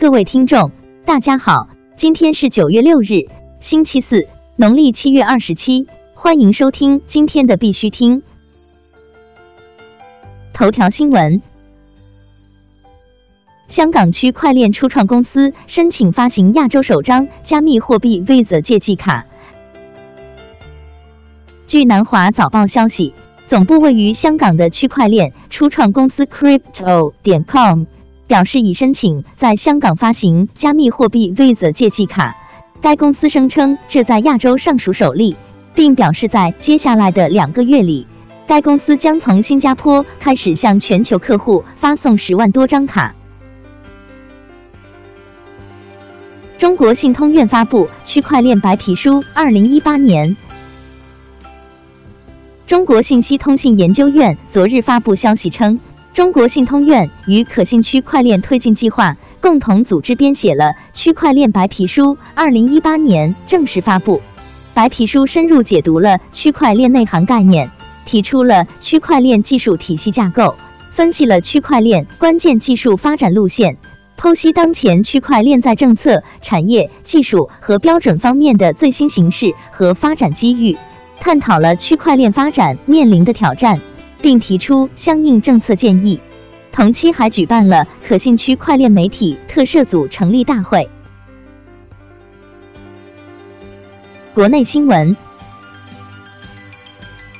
各位听众，大家好，今天是九月六日，星期四，农历七月二十七，欢迎收听今天的必须听。头条新闻：香港区块链初创公司申请发行亚洲首张加密货币 Visa 借记卡。据南华早报消息，总部位于香港的区块链初创公司 Crypto 点 com 表示已申请在香港发行加密货币 Visa 借记卡。该公司声称这在亚洲尚属首例，并表示在接下来的两个月里，该公司将从新加坡开始向全球客户发送十万多张卡。中国信通院发布区块链白皮书，二零一八年。中国信息通信研究院昨日发布消息称，中国信通院与可信区块链推进计划共同组织编写了区块链白皮书，二零一八年正式发布。白皮书深入解读了区块链内涵概念，提出了区块链技术体系架构，分析了区块链关键技术发展路线，剖析当前区块链在政策、产业、技术和标准方面的最新形势和发展机遇。探讨了区块链发展面临的挑战，并提出相应政策建议。同期还举办了可信区块链媒体特设组成立大会。国内新闻：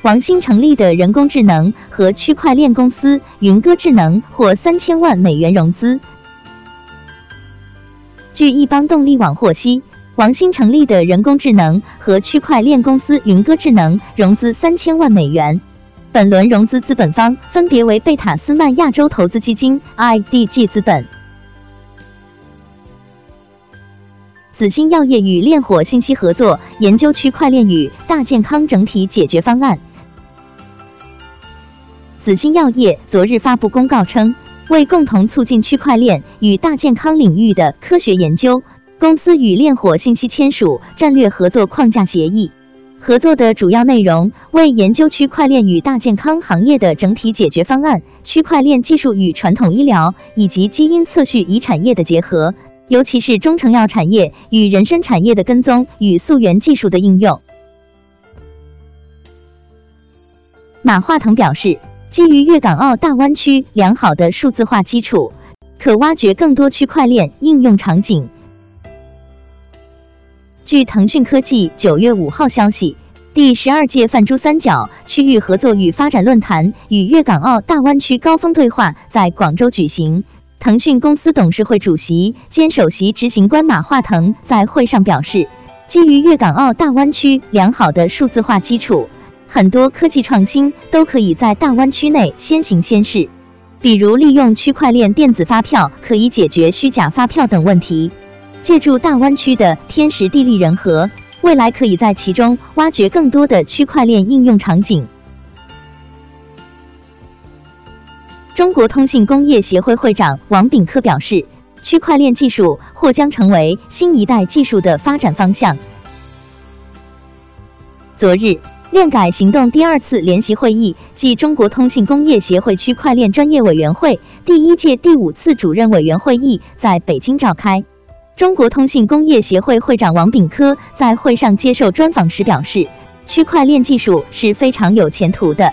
王兴成立的人工智能和区块链公司云歌智能获三千万美元融资。据一邦动力网获悉。王兴成立的人工智能和区块链公司云歌智能融资三千万美元，本轮融资资本方分别为贝塔斯曼亚洲投资基金、IDG 资本。紫鑫药业与炼火信息合作研究区块链与大健康整体解决方案。紫鑫药业昨日发布公告称，为共同促进区块链与大健康领域的科学研究。公司与炼火信息签署战略合作框架协议，合作的主要内容为研究区块链与大健康行业的整体解决方案、区块链技术与传统医疗以及基因测序与产业的结合，尤其是中成药产业与人参产业的跟踪与溯源技术的应用。马化腾表示，基于粤港澳大湾区良好的数字化基础，可挖掘更多区块链应用场景。据腾讯科技九月五号消息，第十二届泛珠三角区域合作与发展论坛与粤港澳大湾区高峰对话在广州举行。腾讯公司董事会主席兼首席执行官马化腾在会上表示，基于粤港澳大湾区良好的数字化基础，很多科技创新都可以在大湾区内先行先试，比如利用区块链电子发票可以解决虚假发票等问题。借助大湾区的天时地利人和，未来可以在其中挖掘更多的区块链应用场景。中国通信工业协会会长王炳科表示，区块链技术或将成为新一代技术的发展方向。昨日，链改行动第二次联席会议暨中国通信工业协会区块链专业委员会第一届第五次主任委员会议在北京召开。中国通信工业协会会长王炳科在会上接受专访时表示，区块链技术是非常有前途的。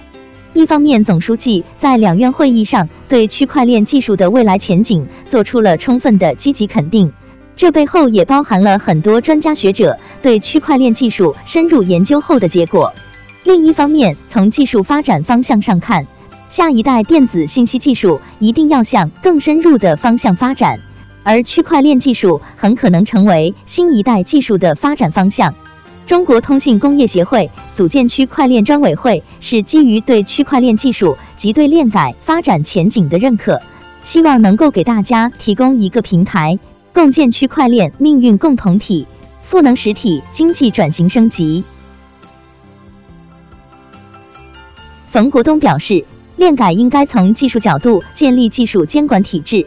一方面，总书记在两院会议上对区块链技术的未来前景做出了充分的积极肯定，这背后也包含了很多专家学者对区块链技术深入研究后的结果。另一方面，从技术发展方向上看，下一代电子信息技术一定要向更深入的方向发展。而区块链技术很可能成为新一代技术的发展方向。中国通信工业协会组建区块链专委会，是基于对区块链技术及对链改发展前景的认可，希望能够给大家提供一个平台，共建区块链命运共同体，赋能实体经济转型升级。冯国东表示，链改应该从技术角度建立技术监管体制。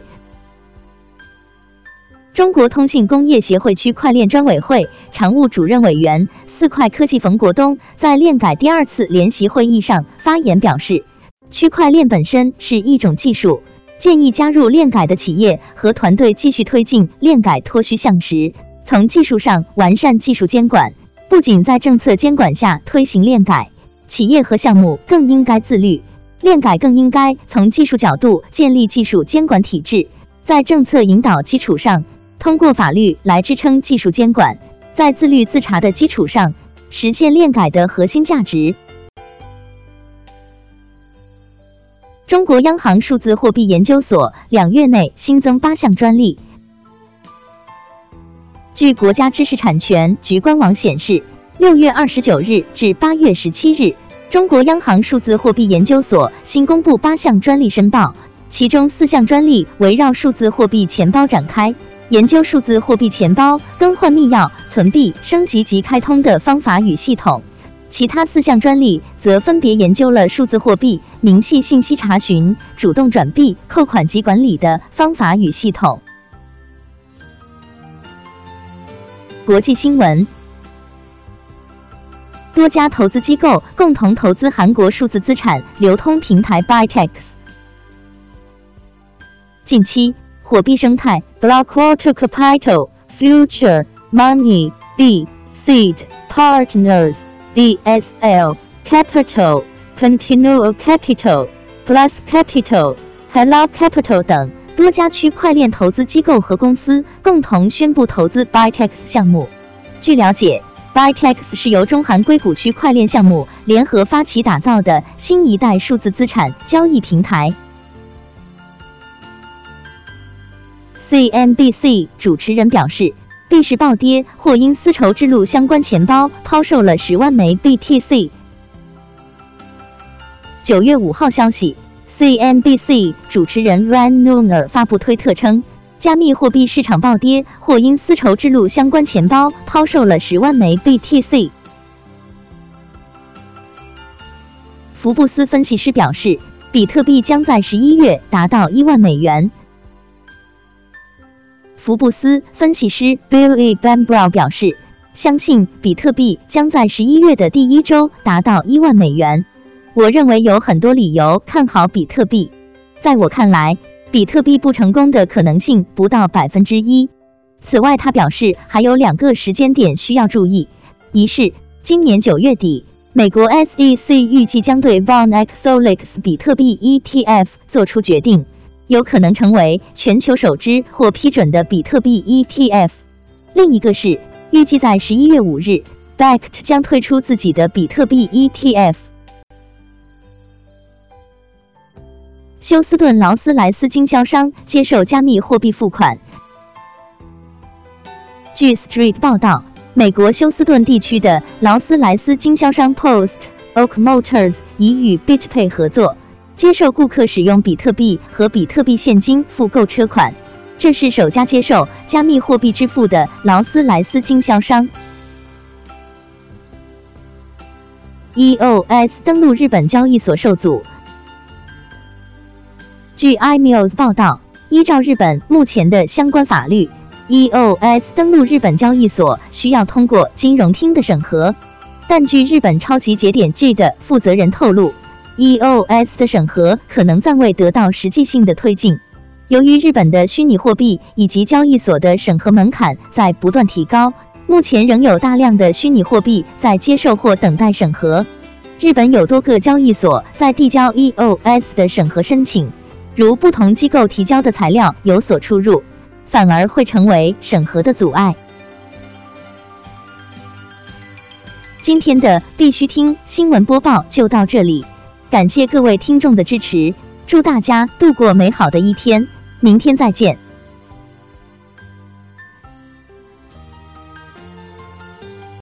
中国通信工业协会区块链专委会常务主任委员四块科技冯国东在链改第二次联席会议上发言表示，区块链本身是一种技术，建议加入链改的企业和团队继续推进链改脱虚向实，从技术上完善技术监管。不仅在政策监管下推行链改，企业和项目更应该自律。链改更应该从技术角度建立技术监管体制，在政策引导基础上，通过法律来支撑技术监管，在自律自查的基础上，实现链改的核心价值。中国央行数字货币研究所两月内新增八项专利。据国家知识产权局官网显示，六月二十九日至八月十七日，中国央行数字货币研究所新公布八项专利申报，其中四项专利围绕数字货币钱包展开，研究数字货币钱包更换密钥、存币、升级及开通的方法与系统；其他四项专利则分别研究了数字货币明细信息查询、主动转币、扣款及管理的方法与系统。国际新闻：多家投资机构共同投资韩国数字资产流通平台 Bytex。近期，火币生态，blockwater Capital、Future Money、B Seed Partners、DSL Capital、Continual Capital、Plus Capital、Hello Capital 等。多家区块链投资机构和公司共同宣布投资 Bytex 项目。据了解，Bytex 是由中韩硅谷区块链项目联合发起打造的新一代数字资产交易平台。CNBC 主持人表示，币市暴跌或因丝绸之路相关钱包抛售了十万枚 BTC。九月五号消息。CNBC 主持人 Ran Nooner 发布推特称，加密货币市场暴跌，或因丝绸之路相关钱包抛售了十万枚 BTC。福布斯分析师表示，比特币将在十一月达到一万美元。福布斯分析师 Billy Bambrow 表示，相信比特币将在十一月的第一周达到一万美元。我认为有很多理由看好比特币。在我看来，比特币不成功的可能性不到百分之一。此外，他表示还有两个时间点需要注意：一是今年九月底，美国 SEC 预计将对 VanExOLX 比特币 ETF 做出决定，有可能成为全球首支或批准的比特币 ETF；另一个是预计在十一月五日，Bakkt 将推出自己的比特币 ETF。休斯顿劳斯莱斯经销商接受加密货币付款。据 Street 报道，美国休斯顿地区的劳斯莱斯经销商 Post Oak Motors 已与 BitPay 合作，接受顾客使用比特币和比特币现金付购车款。这是首家接受加密货币支付的劳斯莱斯经销商。EOS 登陆日本交易所受阻。据 iMeals 报道，依照日本目前的相关法律，EOS 登陆日本交易所需要通过金融厅的审核。但据日本超级节点 G 的负责人透露，EOS 的审核可能暂未得到实际性的推进。由于日本的虚拟货币以及交易所的审核门槛在不断提高，目前仍有大量的虚拟货币在接受或等待审核。日本有多个交易所在递交 EOS 的审核申请。如不同机构提交的材料有所出入，反而会成为审核的阻碍。今天的必须听新闻播报就到这里，感谢各位听众的支持，祝大家度过美好的一天，明天再见。